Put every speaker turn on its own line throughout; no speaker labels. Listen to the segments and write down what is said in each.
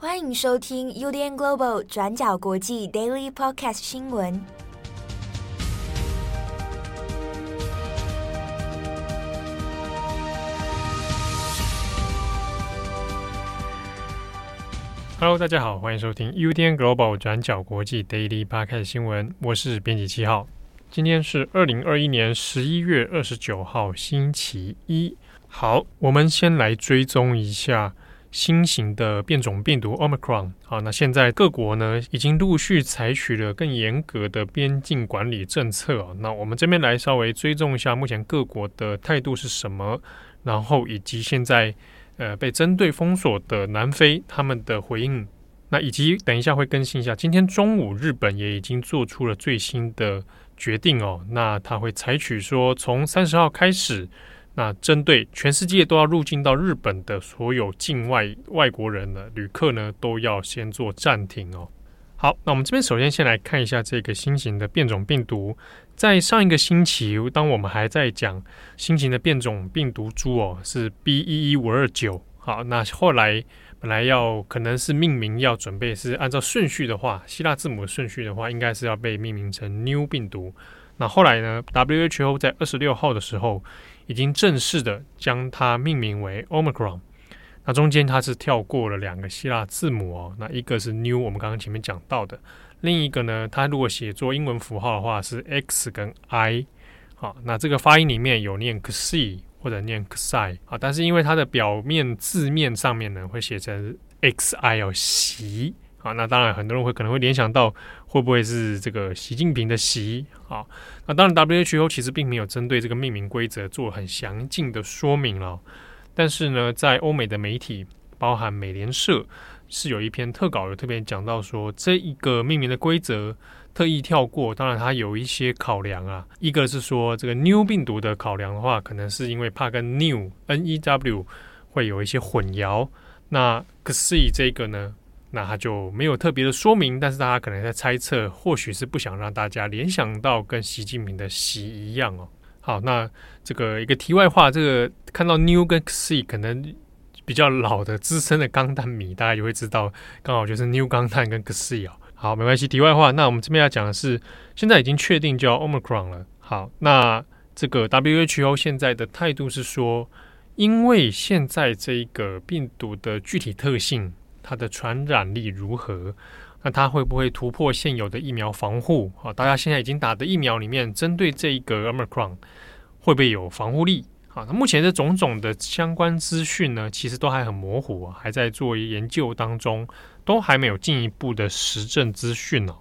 欢迎收听 UDN Global 转角国际 Daily Podcast 新闻。
Hello，大家好，欢迎收听 UDN Global 转角国际 Daily Podcast 新闻。我是编辑七号，今天是二零二一年十一月二十九号，星期一。好，我们先来追踪一下新型的变种病毒 Omicron。好，那现在各国呢已经陆续采取了更严格的边境管理政策。那我们这边来稍微追踪一下目前各国的态度是什么，然后以及现在呃被针对封锁的南非他们的回应。那以及等一下会更新一下，今天中午日本也已经做出了最新的决定哦。那他会采取说从三十号开始。那针对全世界都要入境到日本的所有境外外国人的旅客呢，都要先做暂停哦。好，那我们这边首先先来看一下这个新型的变种病毒。在上一个星期，当我们还在讲新型的变种病毒株哦，是 B 一一五二九。好，那后来本来要可能是命名要准备是按照顺序的话，希腊字母顺序的话，应该是要被命名成 New 病毒。那后来呢，WHO 在二十六号的时候。已经正式的将它命名为 Omicron，那中间它是跳过了两个希腊字母哦，那一个是 New，我们刚刚前面讲到的，另一个呢，它如果写作英文符号的话是 X 跟 I，好，那这个发音里面有念 Xi 或者念 Xi 啊，但是因为它的表面字面上面呢会写成 Xi 哦，习。啊，那当然，很多人会可能会联想到会不会是这个习近平的习？啊，那当然，WHO 其实并没有针对这个命名规则做很详尽的说明了。但是呢，在欧美的媒体，包含美联社，是有一篇特稿有特别讲到说，这一个命名的规则特意跳过。当然，它有一些考量啊，一个是说这个 New 病毒的考量的话，可能是因为怕跟 New N E W 会有一些混淆。那 Xi 这个呢？那他就没有特别的说明，但是大家可能在猜测，或许是不想让大家联想到跟习近平的习一样哦。好，那这个一个题外话，这个看到 New 跟 Xi 可能比较老的资深的钢弹迷，大家也会知道，刚好就是 New 钢弹跟 Xi 哦。好，没关系，题外话。那我们这边要讲的是，现在已经确定叫 Omicron 了。好，那这个 WHO 现在的态度是说，因为现在这个病毒的具体特性。它的传染力如何？那它会不会突破现有的疫苗防护？啊，大家现在已经打的疫苗里面，针对这一个 Omicron 会不会有防护力？啊，那目前的种种的相关资讯呢，其实都还很模糊啊，还在做研究当中，都还没有进一步的实证资讯呢。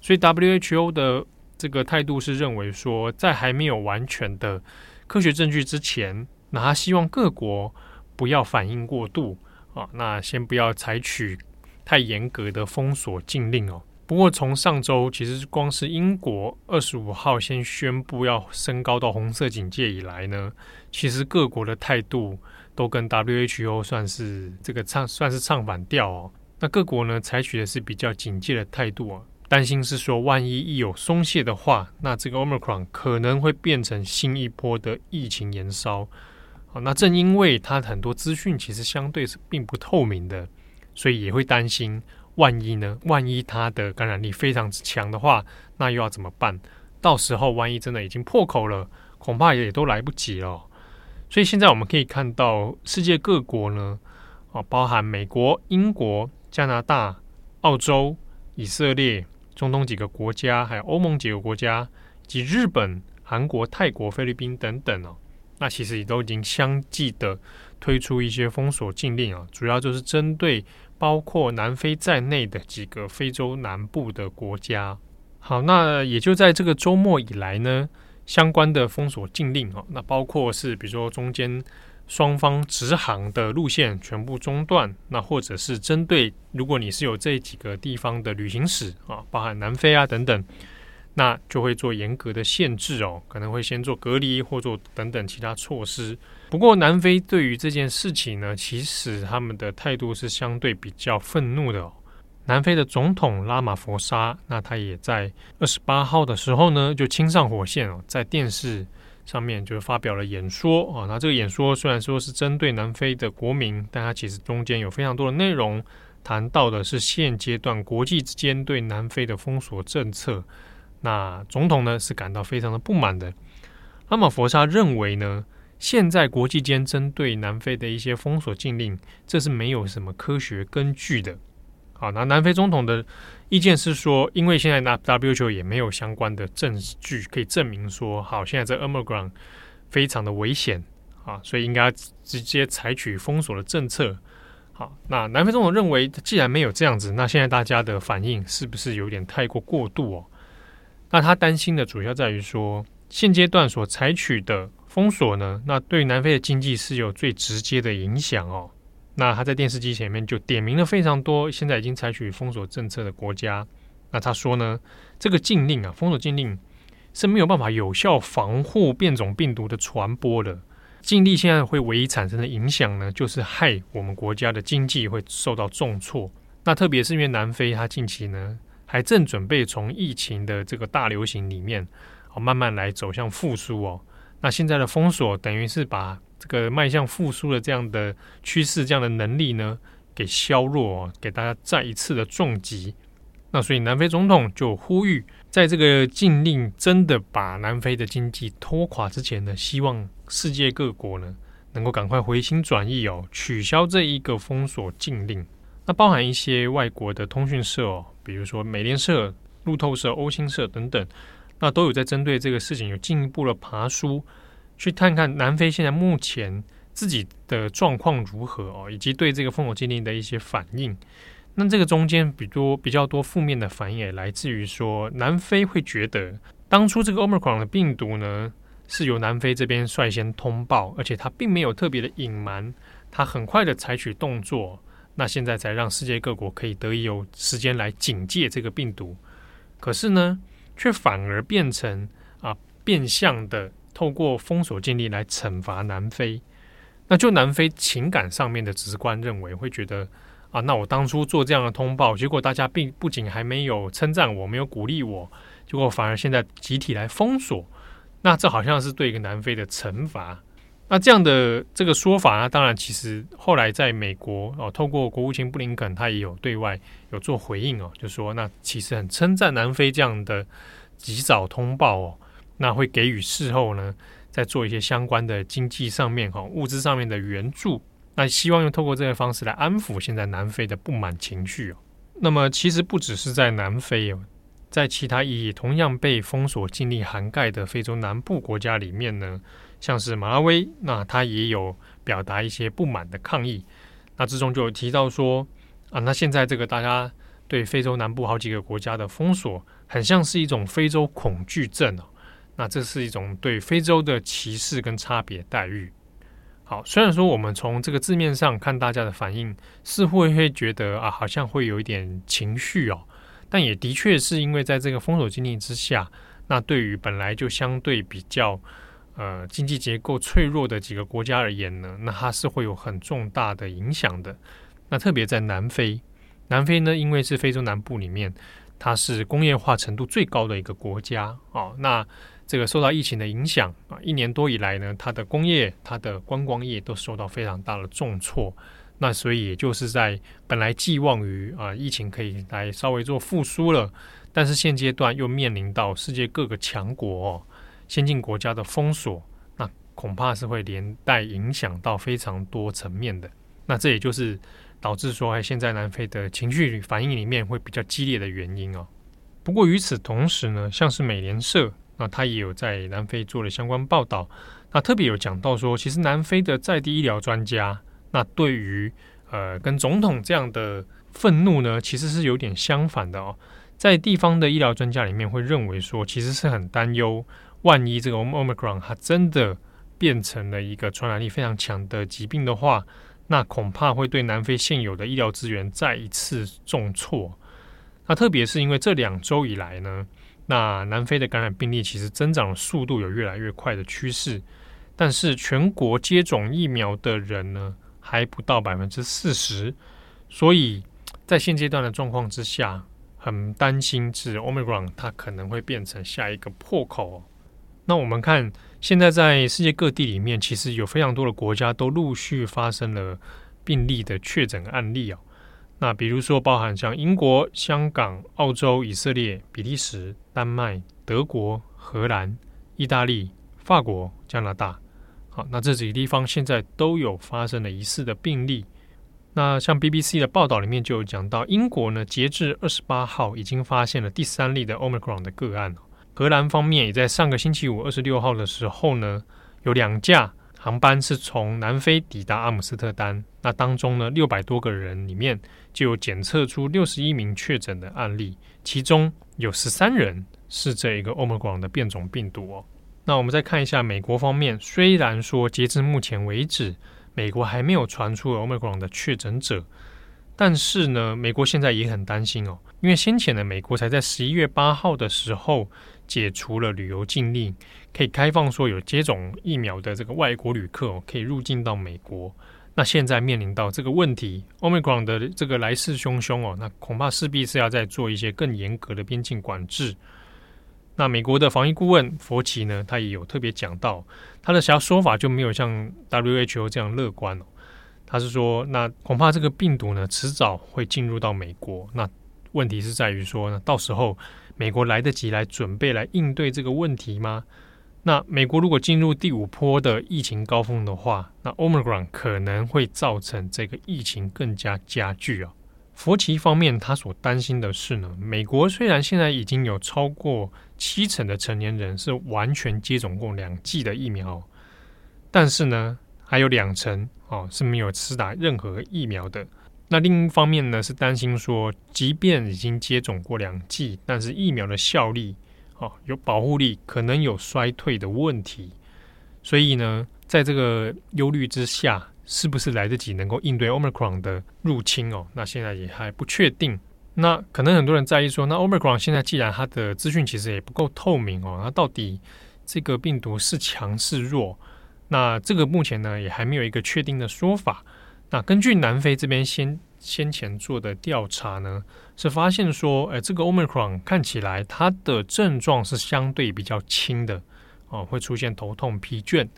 所以 WHO 的这个态度是认为说，在还没有完全的科学证据之前，那他希望各国不要反应过度。啊，那先不要采取太严格的封锁禁令哦。不过从上周，其实光是英国二十五号先宣布要升高到红色警戒以来呢，其实各国的态度都跟 WHO 算是这个唱算是唱反调哦。那各国呢采取的是比较警戒的态度啊，担心是说万一一有松懈的话，那这个 Omicron 可能会变成新一波的疫情延烧。好，那正因为它很多资讯其实相对是并不透明的，所以也会担心，万一呢？万一它的感染力非常之强的话，那又要怎么办？到时候万一真的已经破口了，恐怕也都来不及了。所以现在我们可以看到，世界各国呢，啊，包含美国、英国、加拿大、澳洲、以色列、中东几个国家，还有欧盟几个国家，及日本、韩国、泰国、菲律宾等等哦。那其实也都已经相继的推出一些封锁禁令啊，主要就是针对包括南非在内的几个非洲南部的国家。好，那也就在这个周末以来呢，相关的封锁禁令啊，那包括是比如说中间双方直航的路线全部中断，那或者是针对如果你是有这几个地方的旅行史啊，包含南非啊等等。那就会做严格的限制哦，可能会先做隔离或做等等其他措施。不过南非对于这件事情呢，其实他们的态度是相对比较愤怒的。南非的总统拉马福沙，那他也在二十八号的时候呢，就亲上火线哦，在电视上面就发表了演说哦。那这个演说虽然说是针对南非的国民，但他其实中间有非常多的内容谈到的是现阶段国际之间对南非的封锁政策。那总统呢是感到非常的不满的。拉马佛沙认为呢，现在国际间针对南非的一些封锁禁令，这是没有什么科学根据的。好，那南非总统的意见是说，因为现在那 WHO 也没有相关的证据可以证明说，好，现在这 Omicron 非常的危险啊，所以应该直接采取封锁的政策。好，那南非总统认为，既然没有这样子，那现在大家的反应是不是有点太过过度哦？那他担心的主要在于说，现阶段所采取的封锁呢，那对南非的经济是有最直接的影响哦。那他在电视机前面就点名了非常多现在已经采取封锁政策的国家。那他说呢，这个禁令啊，封锁禁令是没有办法有效防护变种病毒的传播的。禁令现在会唯一产生的影响呢，就是害我们国家的经济会受到重挫。那特别是因为南非它近期呢，还正准备从疫情的这个大流行里面，哦，慢慢来走向复苏哦。那现在的封锁等于是把这个迈向复苏的这样的趋势、这样的能力呢，给削弱哦，给大家再一次的重击。那所以南非总统就呼吁，在这个禁令真的把南非的经济拖垮之前呢，希望世界各国呢能够赶快回心转意哦，取消这一个封锁禁令。那包含一些外国的通讯社哦，比如说美联社、路透社、欧新社等等，那都有在针对这个事情有进一步的爬梳，去看看南非现在目前自己的状况如何哦，以及对这个封锁禁令的一些反应。那这个中间比多比较多负面的反应也来自于说，南非会觉得当初这个 Omicron 的病毒呢，是由南非这边率先通报，而且他并没有特别的隐瞒，他很快的采取动作。那现在才让世界各国可以得以有时间来警戒这个病毒，可是呢，却反而变成啊变相的透过封锁禁令来惩罚南非。那就南非情感上面的直观认为，会觉得啊，那我当初做这样的通报，结果大家并不仅还没有称赞我，没有鼓励我，结果反而现在集体来封锁，那这好像是对一个南非的惩罚。那这样的这个说法呢，当然，其实后来在美国哦，透过国务卿布林肯，他也有对外有做回应哦，就说那其实很称赞南非这样的及早通报哦，那会给予事后呢，再做一些相关的经济上面哈、物资上面的援助，那希望用透过这个方式来安抚现在南非的不满情绪哦。那么其实不只是在南非哦，在其他意义同样被封锁禁令涵盖的非洲南部国家里面呢。像是马拉维，那他也有表达一些不满的抗议。那之中就有提到说啊，那现在这个大家对非洲南部好几个国家的封锁，很像是一种非洲恐惧症哦。那这是一种对非洲的歧视跟差别待遇。好，虽然说我们从这个字面上看大家的反应，似乎会觉得啊，好像会有一点情绪哦，但也的确是因为在这个封锁经历之下，那对于本来就相对比较。呃，经济结构脆弱的几个国家而言呢，那它是会有很重大的影响的。那特别在南非，南非呢，因为是非洲南部里面，它是工业化程度最高的一个国家哦。那这个受到疫情的影响啊，一年多以来呢，它的工业、它的观光业都受到非常大的重挫。那所以也就是在本来寄望于啊疫情可以来稍微做复苏了，但是现阶段又面临到世界各个强国。先进国家的封锁，那恐怕是会连带影响到非常多层面的。那这也就是导致说，哎，现在南非的情绪反应里面会比较激烈的原因哦。不过与此同时呢，像是美联社，那他也有在南非做了相关报道，那特别有讲到说，其实南非的在地医疗专家，那对于呃跟总统这样的愤怒呢，其实是有点相反的哦。在地方的医疗专家里面会认为说，其实是很担忧。万一这个 Omicron 它真的变成了一个传染力非常强的疾病的话，那恐怕会对南非现有的医疗资源再一次重挫。那特别是因为这两周以来呢，那南非的感染病例其实增长的速度有越来越快的趋势，但是全国接种疫苗的人呢还不到百分之四十，所以在现阶段的状况之下，很担心是 Omicron 它可能会变成下一个破口。那我们看，现在在世界各地里面，其实有非常多的国家都陆续发生了病例的确诊案例哦。那比如说，包含像英国、香港、澳洲、以色列、比利时、丹麦、德国、荷兰、意大利、法国、加拿大，好，那这几个地方现在都有发生了疑似的病例。那像 BBC 的报道里面就有讲到，英国呢，截至二十八号已经发现了第三例的 Omicron 的个案。荷兰方面也在上个星期五二十六号的时候呢，有两架。航班是从南非抵达阿姆斯特丹，那当中呢，六百多个人里面就有检测出六十一名确诊的案例，其中有十三人是这一个 Omicron 的变种病毒哦。那我们再看一下美国方面，虽然说截至目前为止，美国还没有传出 Omicron 的确诊者，但是呢，美国现在也很担心哦，因为先前呢，美国才在十一月八号的时候。解除了旅游禁令，可以开放说有接种疫苗的这个外国旅客，可以入境到美国。那现在面临到这个问题，Omicron 的这个来势汹汹哦，那恐怕势必是要再做一些更严格的边境管制。那美国的防疫顾问佛奇呢，他也有特别讲到，他的小说法就没有像 WHO 这样乐观哦。他是说，那恐怕这个病毒呢，迟早会进入到美国。那问题是在于说呢，到时候。美国来得及来准备来应对这个问题吗？那美国如果进入第五波的疫情高峰的话，那 Omicron 可能会造成这个疫情更加加剧啊。佛奇方面，他所担心的是呢，美国虽然现在已经有超过七成的成年人是完全接种过两剂的疫苗，但是呢，还有两成哦是没有施打任何疫苗的。那另一方面呢，是担心说，即便已经接种过两剂，但是疫苗的效力，哦，有保护力，可能有衰退的问题。所以呢，在这个忧虑之下，是不是来得及能够应对 Omicron 的入侵哦？那现在也还不确定。那可能很多人在意说，那 Omicron 现在既然它的资讯其实也不够透明哦，那到底这个病毒是强是弱？那这个目前呢，也还没有一个确定的说法。那根据南非这边先先前做的调查呢，是发现说，哎，这个 Omicron 看起来它的症状是相对比较轻的，哦，会出现头痛、疲倦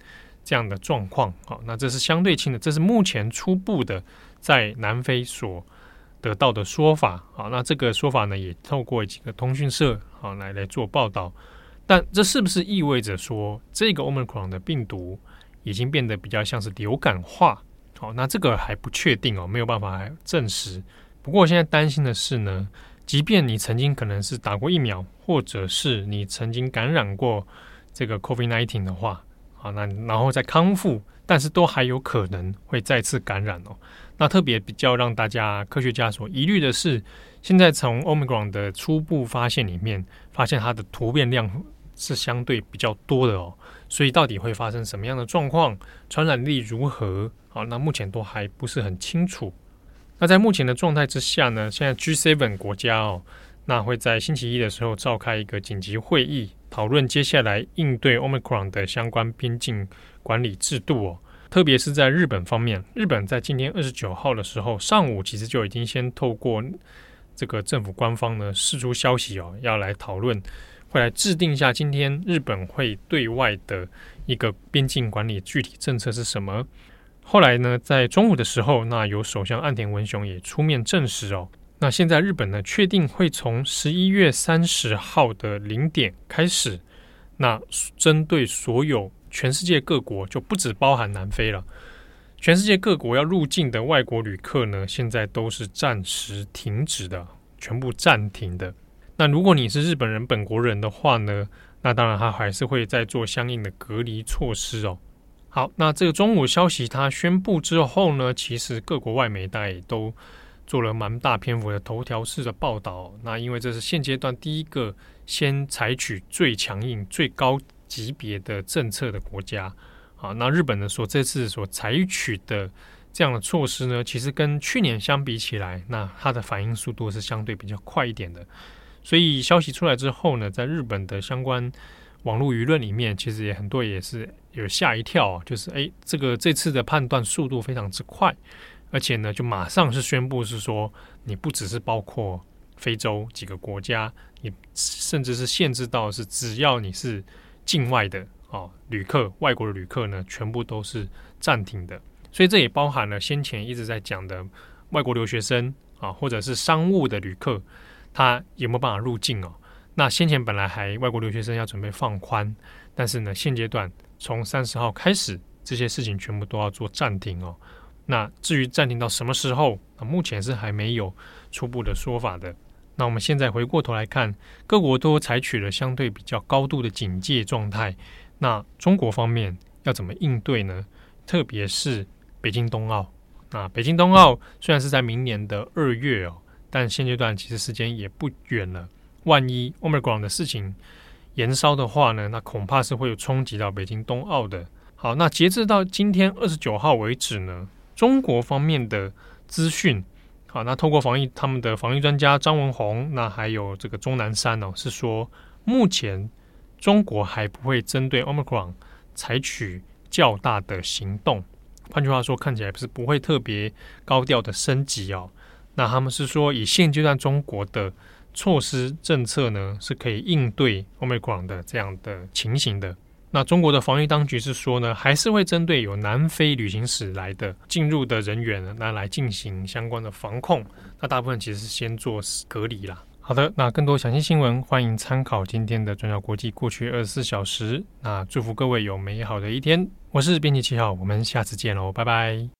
这样的状况，哦，那这是相对轻的，这是目前初步的在南非所得到的说法，好，那这个说法呢，也透过几个通讯社，好，来来做报道，但这是不是意味着说，这个 Omicron 的病毒已经变得比较像是流感化？好，那这个还不确定哦，没有办法证实。不过现在担心的是呢，即便你曾经可能是打过疫苗，或者是你曾经感染过这个 COVID-19 的话，好，那然后再康复，但是都还有可能会再次感染哦。那特别比较让大家科学家所疑虑的是，现在从 Omicron 的初步发现里面，发现它的突变量是相对比较多的哦。所以到底会发生什么样的状况，传染力如何？好，那目前都还不是很清楚。那在目前的状态之下呢，现在 G7 国家哦，那会在星期一的时候召开一个紧急会议，讨论接下来应对 Omicron 的相关边境管理制度哦。特别是在日本方面，日本在今天二十九号的时候上午，其实就已经先透过这个政府官方呢释出消息哦，要来讨论，会来制定一下今天日本会对外的一个边境管理具体政策是什么。后来呢，在中午的时候，那由首相岸田文雄也出面证实哦。那现在日本呢，确定会从十一月三十号的零点开始，那针对所有全世界各国，就不只包含南非了，全世界各国要入境的外国旅客呢，现在都是暂时停止的，全部暂停的。那如果你是日本人本国人的话呢，那当然他还是会再做相应的隔离措施哦。好，那这个中午消息它宣布之后呢，其实各国外媒大也都做了蛮大篇幅的头条式的报道。那因为这是现阶段第一个先采取最强硬、最高级别的政策的国家。好，那日本呢，所这次所采取的这样的措施呢，其实跟去年相比起来，那它的反应速度是相对比较快一点的。所以消息出来之后呢，在日本的相关网络舆论里面，其实也很多也是。有吓一跳，就是诶，这个这次的判断速度非常之快，而且呢，就马上是宣布是说，你不只是包括非洲几个国家，你甚至是限制到是只要你是境外的哦，旅客，外国的旅客呢，全部都是暂停的。所以这也包含了先前一直在讲的外国留学生啊，或者是商务的旅客，他有没有办法入境哦？那先前本来还外国留学生要准备放宽，但是呢，现阶段从三十号开始，这些事情全部都要做暂停哦。那至于暂停到什么时候，那目前是还没有初步的说法的。那我们现在回过头来看，各国都采取了相对比较高度的警戒状态。那中国方面要怎么应对呢？特别是北京冬奥。那北京冬奥虽然是在明年的二月哦，但现阶段其实时间也不远了。万一 Omicron 的事情延烧的话呢，那恐怕是会有冲击到北京冬奥的。好，那截至到今天二十九号为止呢，中国方面的资讯，好，那透过防疫他们的防疫专家张文宏，那还有这个钟南山哦，是说目前中国还不会针对 Omicron 采取较大的行动。换句话说，看起来不是不会特别高调的升级哦。那他们是说，以现阶段中国的措施政策呢，是可以应对 Omicron 的这样的情形的。那中国的防疫当局是说呢，还是会针对有南非旅行史来的进入的人员，那来进行相关的防控。那大部分其实是先做隔离啦。好的，那更多详细新闻，欢迎参考今天的转角国际过去二十四小时。那祝福各位有美好的一天。我是编辑七号，我们下次见喽，拜拜。